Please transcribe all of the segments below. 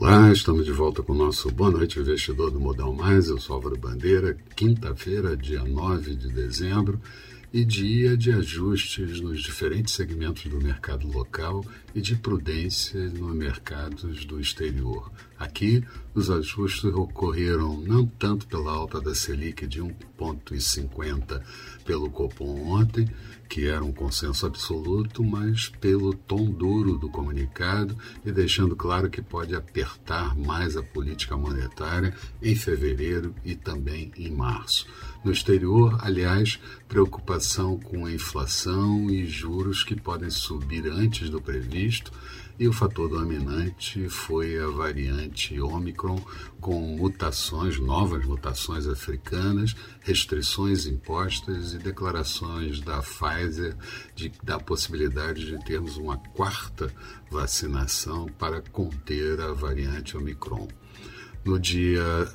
Olá, estamos de volta com o nosso Boa Noite Investidor do Modal Mais. Eu sou Álvaro Bandeira, quinta-feira, dia 9 de dezembro, e dia de ajustes nos diferentes segmentos do mercado local e de prudência nos mercados do exterior. Aqui, os ajustes ocorreram não tanto pela alta da Selic de 1,50 pelo Copom ontem, que era um consenso absoluto, mas pelo tom duro do comunicado e deixando claro que pode apertar mais a política monetária em fevereiro e também em março. No exterior, aliás, preocupação com a inflação e juros que podem subir antes do previsto e o fator dominante foi a variante Omicron, com mutações, novas mutações africanas, restrições impostas e declarações da Pfizer de, da possibilidade de termos uma quarta vacinação para conter a variante Omicron. No dia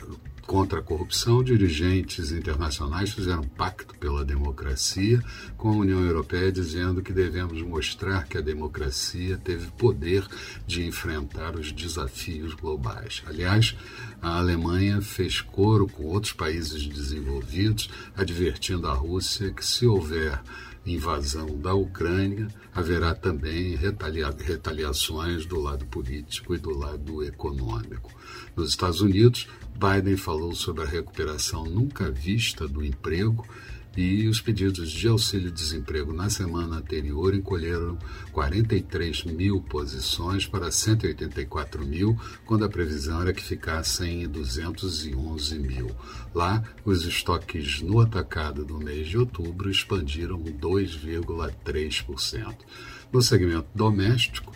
contra a corrupção, dirigentes internacionais fizeram um pacto pela democracia com a União Europeia, dizendo que devemos mostrar que a democracia teve poder de enfrentar os desafios globais. Aliás, a Alemanha fez coro com outros países desenvolvidos, advertindo a Rússia que, se houver invasão da Ucrânia, haverá também retalia retaliações do lado político e do lado econômico. Nos Estados Unidos, Biden falou sobre a recuperação nunca vista do emprego e os pedidos de auxílio-desemprego na semana anterior encolheram 43 mil posições para 184 mil, quando a previsão era que ficassem em 211 mil. Lá, os estoques no atacado do mês de outubro expandiram 2,3%. No segmento doméstico,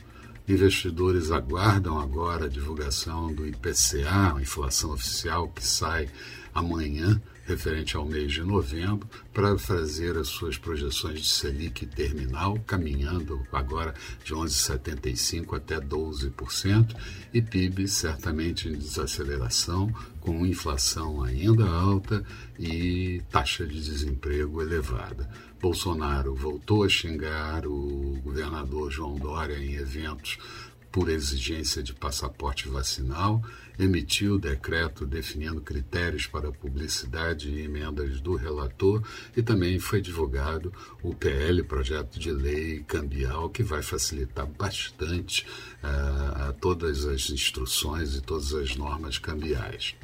Investidores aguardam agora a divulgação do IPCA, a inflação oficial que sai amanhã, referente ao mês de novembro, para fazer as suas projeções de Selic terminal, caminhando agora de 11,75% até 12%, e PIB certamente em desaceleração, com inflação ainda alta e taxa de desemprego elevada. Bolsonaro voltou a xingar o governador João Dória em eventos por exigência de passaporte vacinal, emitiu o decreto definindo critérios para publicidade e emendas do relator e também foi divulgado o PL, projeto de lei cambial, que vai facilitar bastante uh, todas as instruções e todas as normas cambiais.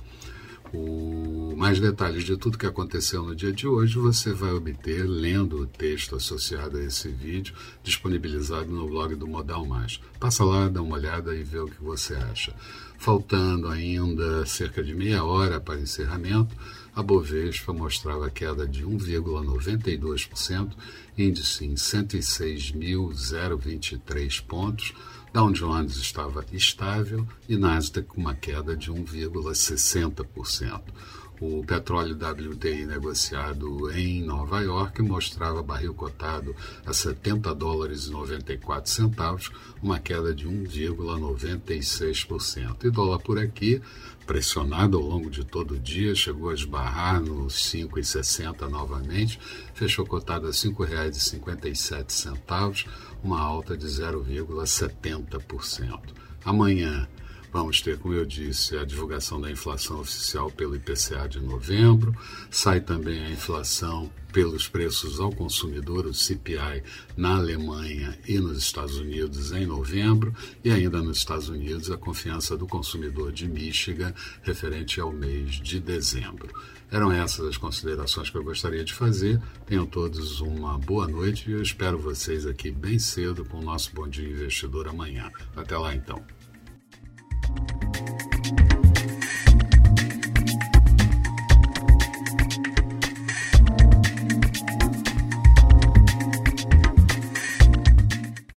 O mais detalhes de tudo que aconteceu no dia de hoje você vai obter lendo o texto associado a esse vídeo disponibilizado no blog do Modal Mais. Passa lá, dá uma olhada e vê o que você acha. Faltando ainda cerca de meia hora para encerramento, a Bovespa mostrava queda de 1,92%, índice em 106.023 pontos Dow Jones estava estável e Nasdaq com uma queda de 1,60%. O petróleo WTI negociado em Nova York mostrava barril cotado a 70 dólares e 94 centavos, uma queda de 1,96%. E dólar por aqui, pressionado ao longo de todo o dia, chegou a esbarrar nos 5,60 novamente, fechou cotado a R$ 5,57, uma alta de 0,70%. Amanhã Vamos ter, como eu disse, a divulgação da inflação oficial pelo IPCA de novembro, sai também a inflação pelos preços ao consumidor, o CPI, na Alemanha e nos Estados Unidos em novembro, e ainda nos Estados Unidos a confiança do consumidor de Michigan referente ao mês de dezembro. Eram essas as considerações que eu gostaria de fazer. Tenham todos uma boa noite e eu espero vocês aqui bem cedo com o nosso Bom Dia Investidor amanhã. Até lá então.